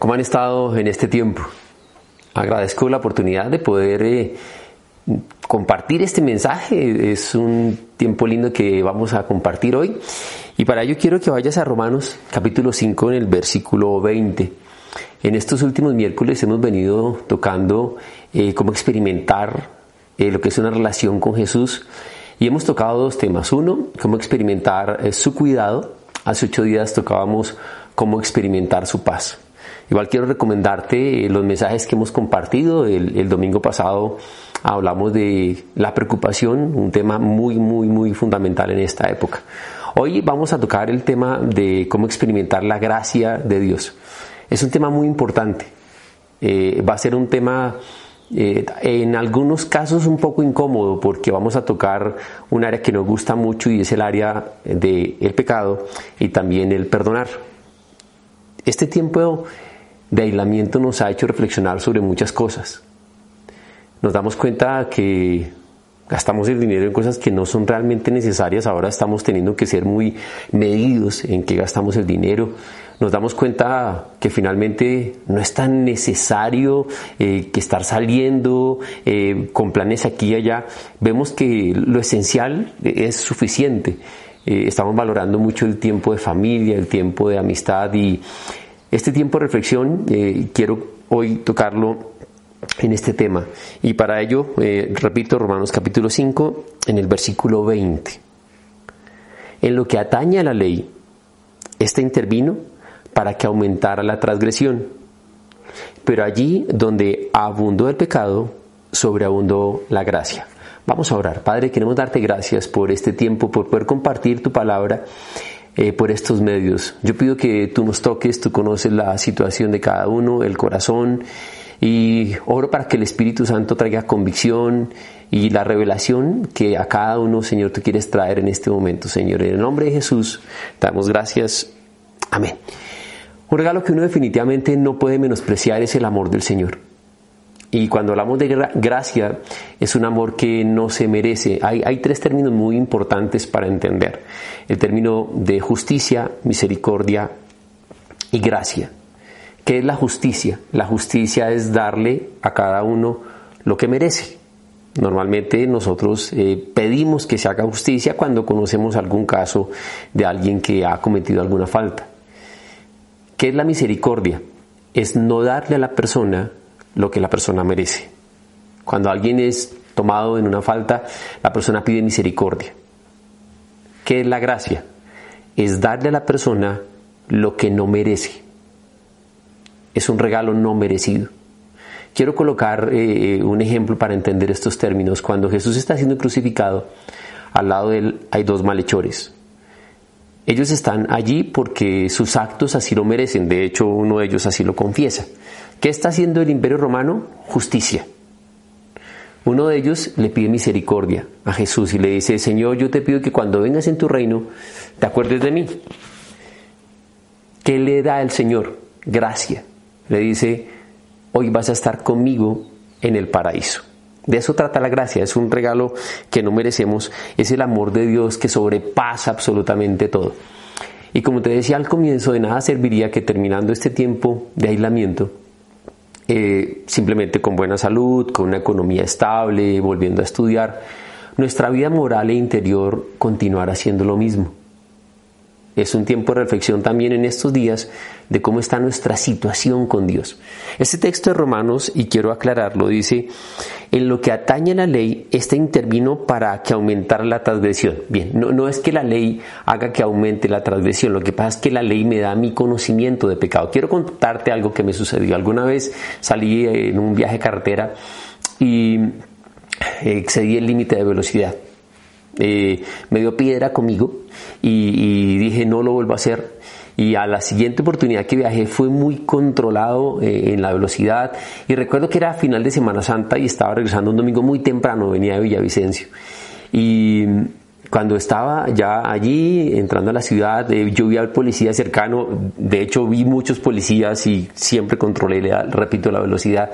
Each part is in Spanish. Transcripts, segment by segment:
¿cómo han estado en este tiempo? Agradezco la oportunidad de poder eh, compartir este mensaje. Es un tiempo lindo que vamos a compartir hoy. Y para ello quiero que vayas a Romanos capítulo 5 en el versículo 20. En estos últimos miércoles hemos venido tocando eh, cómo experimentar eh, lo que es una relación con Jesús y hemos tocado dos temas. Uno, cómo experimentar eh, su cuidado. Hace ocho días tocábamos cómo experimentar su paz. Igual quiero recomendarte los mensajes que hemos compartido. El, domingo pasado hablamos de la preocupación, un tema muy, muy, muy fundamental en esta época. Hoy vamos a tocar el tema de cómo experimentar la gracia de Dios. Es un tema muy importante. Eh, va a ser un tema eh, en algunos casos un poco incómodo porque vamos a tocar un área que nos gusta mucho y es el área del el pecado y también el perdonar. Este tiempo de aislamiento nos ha hecho reflexionar sobre muchas cosas. Nos damos cuenta que gastamos el dinero en cosas que no son realmente necesarias, ahora estamos teniendo que ser muy medidos en qué gastamos el dinero. Nos damos cuenta que finalmente no es tan necesario eh, que estar saliendo eh, con planes aquí y allá. Vemos que lo esencial es suficiente. Eh, estamos valorando mucho el tiempo de familia, el tiempo de amistad y este tiempo de reflexión quiero hoy tocarlo en este tema. Y para ello, eh, repito, Romanos capítulo 5, en el versículo 20. En lo que atañe a la ley, ésta intervino para que aumentara la transgresión. Pero allí donde abundó el pecado, sobreabundó la gracia. Vamos a orar. Padre, queremos darte gracias por este tiempo, por poder compartir tu palabra. Eh, por estos medios. Yo pido que tú nos toques, tú conoces la situación de cada uno, el corazón, y oro para que el Espíritu Santo traiga convicción y la revelación que a cada uno, Señor, tú quieres traer en este momento, Señor. En el nombre de Jesús, damos gracias. Amén. Un regalo que uno definitivamente no puede menospreciar es el amor del Señor. Y cuando hablamos de gracia, es un amor que no se merece. Hay, tres términos muy importantes para entender. El término de justicia, misericordia y gracia. ¿Qué es la justicia? La justicia es darle a cada uno lo que merece. Normalmente nosotros eh, pedimos que se haga justicia cuando conocemos algún caso de alguien que ha cometido alguna falta. ¿Qué es la misericordia? Es no darle a la persona lo que la persona merece. Cuando alguien es tomado en una falta, la persona pide misericordia. ¿Qué es la gracia? Es darle a la persona lo que no merece es un regalo no merecido. Quiero colocar eh, un ejemplo para entender estos términos. Cuando Jesús está siendo crucificado, al lado de él hay dos malhechores. Ellos están allí porque sus actos así lo merecen. De hecho, uno de ellos así lo confiesa. ¿Qué está haciendo el imperio romano? Justicia. Uno de ellos le pide misericordia a Jesús y le dice, Señor, yo te pido que cuando vengas en tu reino, te acuerdes de mí. ¿Qué le da el Señor? Gracia le dice, hoy vas a estar conmigo en el paraíso. De eso trata la gracia, es un regalo que no merecemos, es el amor de Dios que sobrepasa absolutamente todo. Y como te decía al comienzo, de nada serviría que terminando este tiempo de aislamiento, eh, simplemente con buena salud, con una economía estable, volviendo a estudiar, nuestra vida moral e interior continuara haciendo lo mismo. Es un tiempo de reflexión también en estos días de cómo está nuestra situación con Dios. Este texto de Romanos, y quiero aclararlo, dice, en lo que atañe a la ley, este intervino para que aumentara la transgresión. Bien, no, no es que la ley haga que aumente la transgresión, lo que pasa es que la ley me da mi conocimiento de pecado. Quiero contarte algo que me sucedió. Alguna vez salí en un viaje carretera y excedí el límite de velocidad. Me dio piedra conmigo y, dije no lo vuelvo a hacer y a la siguiente oportunidad que viajé fue muy controlado eh, en la velocidad y recuerdo que era final de Semana Santa y estaba regresando un domingo muy temprano, venía de Villavicencio y cuando estaba ya allí entrando a la ciudad, eh, yo vi al policía cercano, de hecho vi muchos policías y siempre controlé, repito, la velocidad.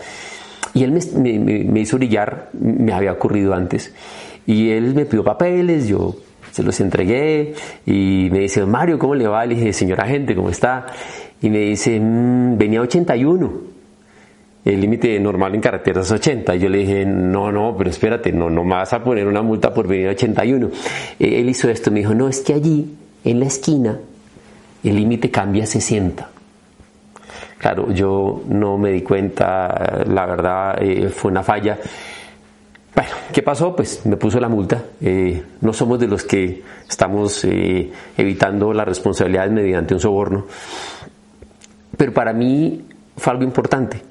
Y él me, me, hizo brillar, me había ocurrido antes. Y él me pidió papeles, yo se los entregué y me dice, Mario, ¿cómo le va? Le dije, señor agente, ¿cómo está? Y me dice, mm, venía 81 el límite normal en carretera es 80. Y yo le dije, no, no, pero espérate, no, no me vas a poner una multa por venir a 81. Eh, él hizo esto, me dijo, no, es que allí, en la esquina, el límite cambia a 60. Claro, yo no me di cuenta, la verdad eh, fue una falla. Bueno, ¿qué pasó? Pues me puso la multa. Eh, no somos de los que estamos evitando las responsabilidades mediante un soborno. Pero para mí fue algo importante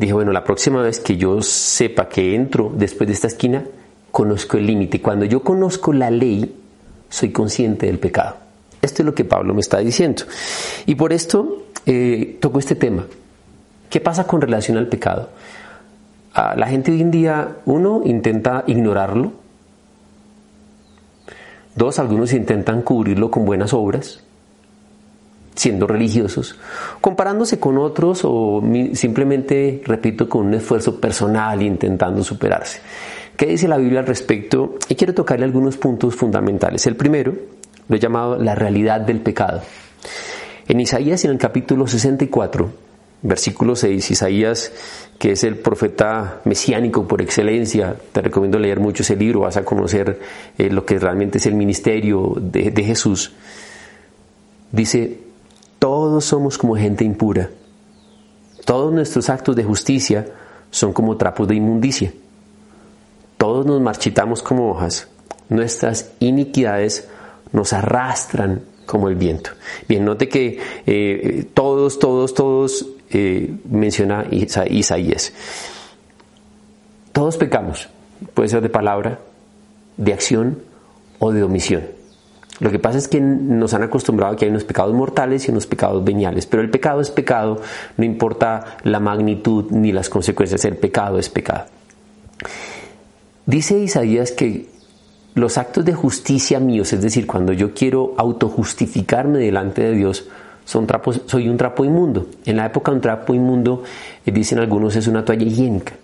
dije, bueno, la próxima vez que yo sepa que entro después de esta esquina, conozco el límite. Cuando yo conozco la ley, soy consciente del pecado. Esto es lo que Pablo me está diciendo. Y por esto eh, toco este tema. ¿Qué pasa con relación al pecado? Ah, la gente hoy en día, uno, intenta ignorarlo. Dos, algunos intentan cubrirlo con buenas obras siendo religiosos, comparándose con otros o simplemente, repito, con un esfuerzo personal intentando superarse. ¿Qué dice la Biblia al respecto? Y quiero tocarle algunos puntos fundamentales. El primero lo he llamado la realidad del pecado. En Isaías, en el capítulo 64, versículo 6, Isaías, que es el profeta mesiánico por excelencia, te recomiendo leer mucho ese libro, vas a conocer eh, lo que realmente es el ministerio de, Jesús. Dice, todos somos como gente impura. Todos nuestros actos de justicia son como trapos de inmundicia. Todos nos marchitamos como hojas. Nuestras iniquidades nos arrastran como el viento. Bien, note que eh, todos, todos, todos eh, menciona Isaías. Todos pecamos. Puede ser de palabra, de acción o de omisión. Lo que pasa es que nos han acostumbrado que hay unos pecados mortales y unos pecados veniales, pero el pecado es pecado, no importa la magnitud ni las consecuencias, el pecado es pecado. Dice Isaías que los actos de justicia míos, es decir, cuando yo quiero autojustificarme delante de Dios, son trapos, soy un trapo inmundo. En la época un trapo inmundo, eh, dicen algunos, es una toalla higiénica.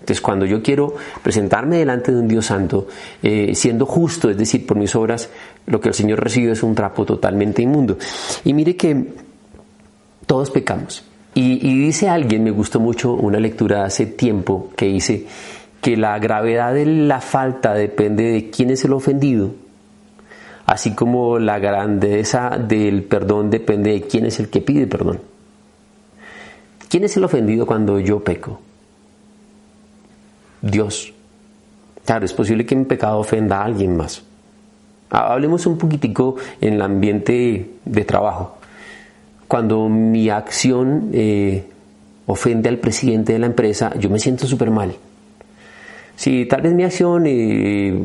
Entonces, cuando yo quiero presentarme delante de un Dios santo, eh, siendo justo, es decir, por mis obras, lo que el Señor recibe es un trapo totalmente inmundo. Y mire que todos pecamos. Y, dice alguien, me gustó mucho una lectura hace tiempo que dice que la gravedad de la falta depende de quién es el ofendido, así como la grandeza del perdón depende de quién es el que pide perdón. ¿Quién es el ofendido cuando yo peco? Dios. Claro, es posible que mi pecado ofenda a alguien más. Hablemos un poquitico en el ambiente de trabajo. Cuando mi acción eh, ofende al presidente de la empresa, yo me siento súper mal. Si tal vez mi acción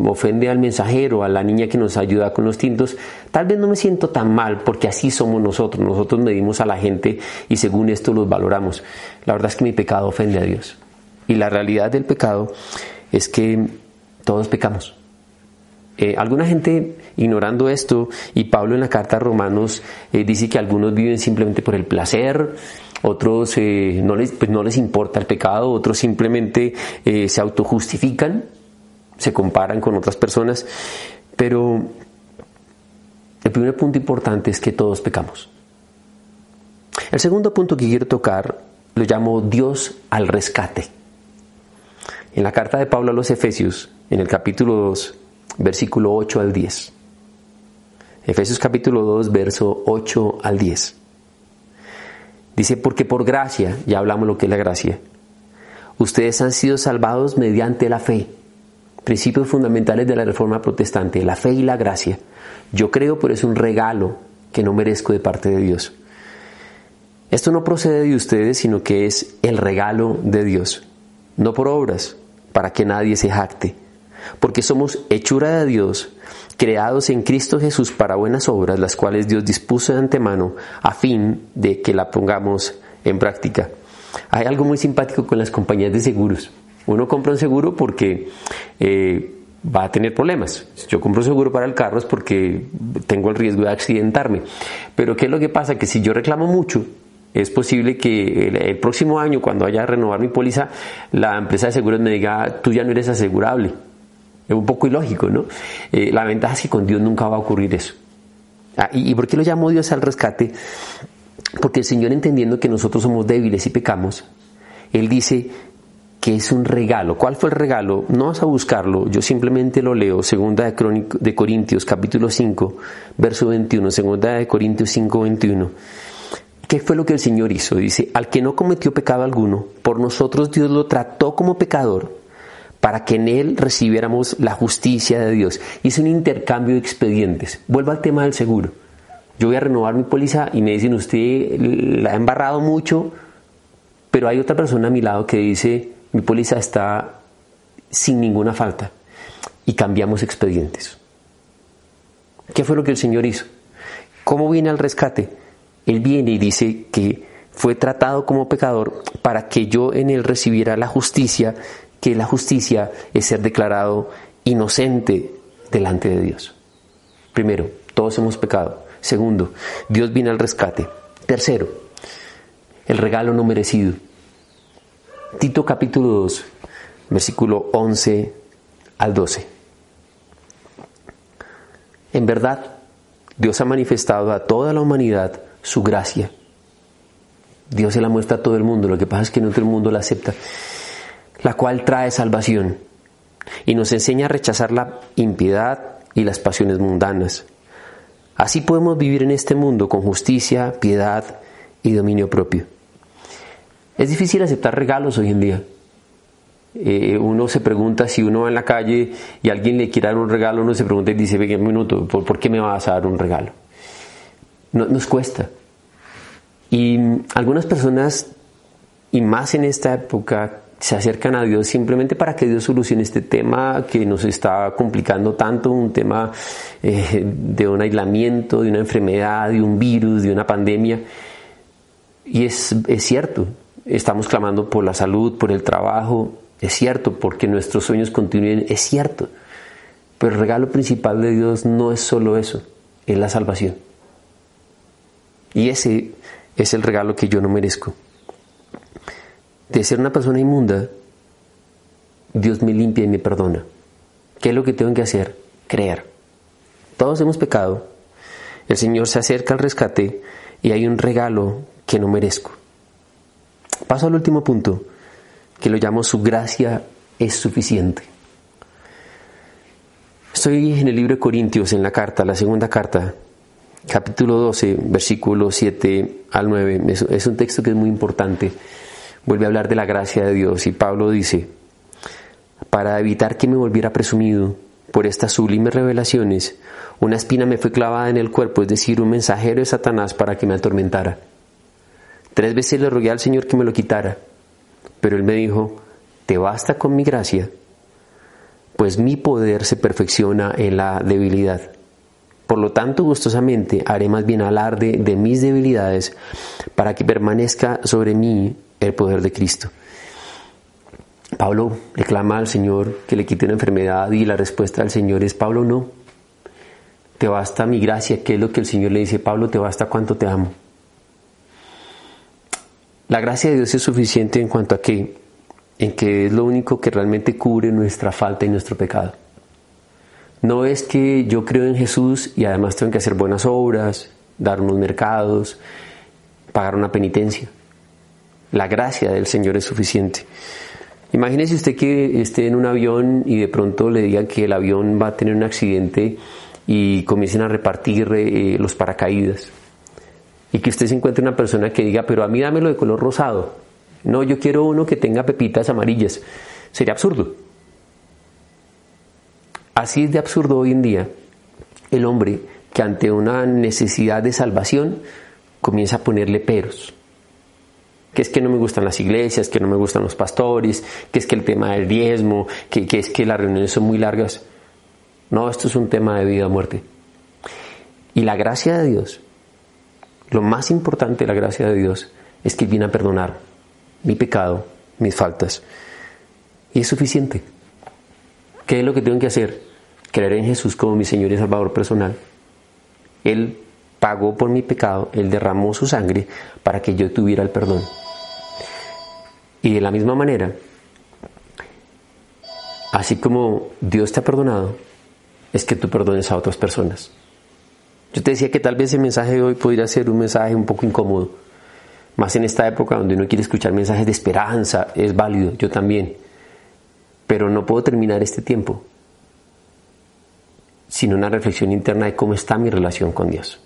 ofende al mensajero, a la niña que nos ayuda con los tintos, tal vez no me siento tan mal porque así somos nosotros. Nosotros medimos a la gente y según esto los valoramos. La verdad es que mi pecado ofende a Dios. Y la realidad del pecado es que todos pecamos. Eh, alguna gente ignorando esto, y Pablo en la carta a Romanos eh, dice que algunos viven simplemente por el placer, otros eh, no, les, pues no les importa el pecado, otros simplemente se autojustifican, se comparan con otras personas, pero el primer punto importante es que todos pecamos. El segundo punto que quiero tocar lo llamo Dios al rescate. En la carta de Pablo a los Efesios, en el capítulo 2, versículo 8 al 10. Efesios capítulo 2, verso 8 al 10. Dice, porque por gracia, ya hablamos lo que es la gracia, ustedes han sido salvados mediante la fe. Principios fundamentales de la reforma protestante, la fe y la gracia. Yo creo, pero es un regalo que no merezco de parte de Dios. Esto no procede de ustedes, sino que es el regalo de Dios, no por obras, para que nadie se jacte, porque somos hechura de Dios, creados en Cristo Jesús para buenas obras, las cuales Dios dispuso de antemano a fin de que la pongamos en práctica. Hay algo muy simpático con las compañías de seguros. Uno compra un seguro porque eh, va a tener problemas. Yo compro un seguro para el carro es porque tengo el riesgo de accidentarme. Pero ¿qué es lo que pasa? Que si yo reclamo mucho, es posible que el, próximo año, cuando vaya a renovar mi póliza, la empresa de seguros me diga, tú ya no eres asegurable. Es un poco ilógico, ¿no? Eh, la ventaja es que con Dios nunca va a ocurrir eso. Ah, ¿y, ¿Y por qué lo llamó Dios al rescate? Porque el Señor, entendiendo que nosotros somos débiles y pecamos, Él dice, que es un regalo. ¿Cuál fue el regalo? No vas a buscarlo, yo simplemente lo leo, segunda de, de Corintios capítulo 5, verso 21, segunda de Corintios 5, 21. ¿Qué fue lo que el Señor hizo? Dice, al que no cometió pecado alguno, por nosotros Dios lo trató como pecador, para que en él recibiéramos la justicia de Dios. Y es un intercambio de expedientes. Vuelvo al tema del seguro. Yo voy a renovar mi póliza y me dicen, usted la ha embarrado mucho, pero hay otra persona a mi lado que dice, mi póliza está sin ninguna falta y cambiamos expedientes. ¿Qué fue lo que el Señor hizo? ¿Cómo viene al rescate? Él viene y dice que fue tratado como pecador para que yo en él recibiera la justicia, que la justicia es ser declarado inocente delante de Dios. Primero, todos hemos pecado. Segundo, Dios viene al rescate. Tercero, el regalo no merecido. Tito capítulo 2, versículo 11 al 12. En verdad, Dios ha manifestado a toda la humanidad su gracia. Dios se la muestra a todo el mundo, lo que pasa es que no todo el mundo la acepta, la cual trae salvación y nos enseña a rechazar la impiedad y las pasiones mundanas. Así podemos vivir en este mundo con justicia, piedad y dominio propio. Es difícil aceptar regalos hoy en día. Eh, uno se pregunta si uno va en la calle y alguien le quiere dar un regalo, uno se pregunta y dice, venga un minuto, ¿por, qué me vas a dar un regalo? No, nos cuesta. Y algunas personas, y más en esta época, se acercan a Dios simplemente para que Dios solucione este tema que nos está complicando tanto, un tema eh, de un aislamiento, de una enfermedad, de un virus, de una pandemia. Y es, es cierto, estamos clamando por la salud, por el trabajo, es cierto, porque nuestros sueños continúen, es cierto. Pero el regalo principal de Dios no es solo eso, es la salvación. Y ese es el regalo que yo no merezco. De ser una persona inmunda, Dios me limpia y me perdona. ¿Qué es lo que tengo que hacer? Creer. Todos hemos pecado. El Señor se acerca al rescate y hay un regalo que no merezco. Paso al último punto, que lo llamo su gracia es suficiente. Estoy en el libro de Corintios, en la carta, la segunda carta, capítulo 12, versículo 7 al 9. Es un texto que es muy importante. Vuelve a hablar de la gracia de Dios y Pablo dice, para evitar que me volviera presumido por estas sublimes revelaciones, una espina me fue clavada en el cuerpo, es decir, un mensajero de Satanás para que me atormentara. Tres veces le rogué al Señor que me lo quitara, pero Él me dijo, te basta con mi gracia, pues mi poder se perfecciona en la debilidad. Por lo tanto, gustosamente haré más bien alarde de mis debilidades para que permanezca sobre mí el poder de Cristo. Pablo le clama al Señor que le quite una enfermedad y la respuesta del Señor es, Pablo, no, te basta mi gracia, que es lo que el Señor le dice, Pablo, te basta cuánto te amo. La gracia de Dios es suficiente en cuanto a que, en que es lo único que realmente cubre nuestra falta y nuestro pecado. No es que yo creo en Jesús y además tengo que hacer buenas obras, dar unos mercados, pagar una penitencia. La gracia del Señor es suficiente. Imagínese usted que esté en un avión y de pronto le digan que el avión va a tener un accidente y comiencen a repartir eh, los paracaídas y que usted se encuentre una persona que diga, pero a mí dámelo de color rosado. No, yo quiero uno que tenga pepitas amarillas. Sería absurdo. Así es de absurdo hoy en día el hombre que ante una necesidad de salvación comienza a ponerle peros. Que es que no me gustan las iglesias, que no me gustan los pastores, que es que el tema del diezmo, que, que es que las reuniones son muy largas. No, esto es un tema de vida o muerte. Y la gracia de Dios, lo más importante de la gracia de Dios, es que viene a perdonar mi pecado, mis faltas. Y es suficiente. ¿Qué es lo que tengo que hacer? Creer en Jesús como mi Señor y Salvador personal. Él pagó por mi pecado, Él derramó su sangre para que yo tuviera el perdón. Y de la misma manera, así como Dios te ha perdonado, es que tú perdones a otras personas. Yo te decía que tal vez el mensaje de hoy podría ser un mensaje un poco incómodo, más en esta época donde uno quiere escuchar mensajes de esperanza, es válido, yo también, pero no puedo terminar este tiempo sin una reflexión interna de cómo está mi relación con Dios.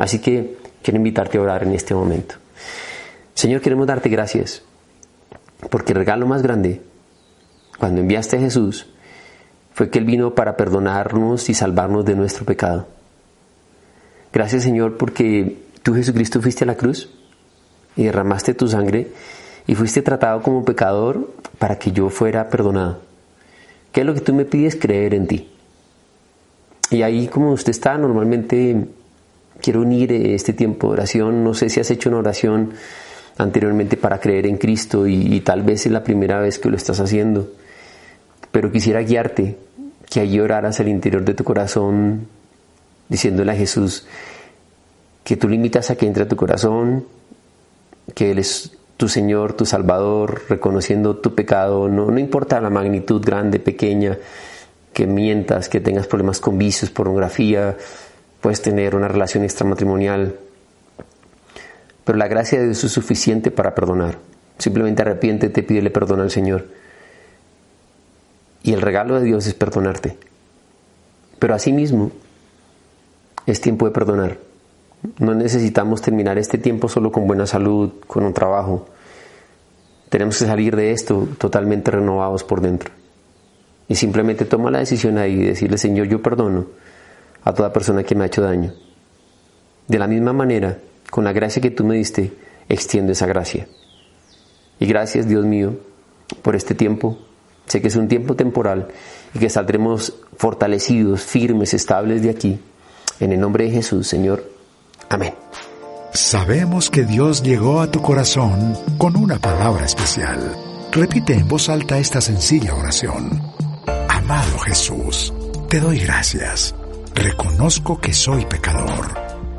Así que quiero invitarte a orar en este momento. Señor, queremos darte gracias, porque el regalo más grande, cuando enviaste a Jesús, fue que Él vino para perdonarnos y salvarnos de nuestro pecado. Gracias Señor porque tú Jesucristo fuiste a la cruz y derramaste tu sangre y fuiste tratado como pecador para que yo fuera perdonado. ¿Qué es lo que tú me pides? Creer en ti. Y ahí como usted está, normalmente quiero unir este tiempo de oración. No sé si has hecho una oración anteriormente para creer en Cristo y, tal vez es la primera vez que lo estás haciendo. Pero quisiera guiarte que allí oraras al interior de tu corazón, diciéndole a Jesús que tú limitas a que entre a tu corazón, que Él es tu Señor, tu Salvador, reconociendo tu pecado, no, no importa la magnitud grande, pequeña, que mientas, que tengas problemas con vicios, pornografía, puedes tener una relación extramatrimonial, pero la gracia de Dios es suficiente para perdonar. Simplemente arrepiéntete, pídele perdón al Señor. Y el regalo de Dios es perdonarte. Pero asimismo, es tiempo de perdonar. No necesitamos terminar este tiempo solo con buena salud, con un trabajo. Tenemos que salir de esto totalmente renovados por dentro. Y simplemente toma la decisión ahí y decirle, Señor, yo perdono a toda persona que me ha hecho daño. De la misma manera, con la gracia que tú me diste, extiendo esa gracia. Y gracias, Dios mío, por este tiempo, Sé que es un tiempo temporal y que saldremos fortalecidos, firmes, estables de aquí. En el nombre de Jesús, Señor. Amén. Sabemos que Dios llegó a tu corazón con una palabra especial. Repite en voz alta esta sencilla oración. Amado Jesús, te doy gracias. Reconozco que soy pecador,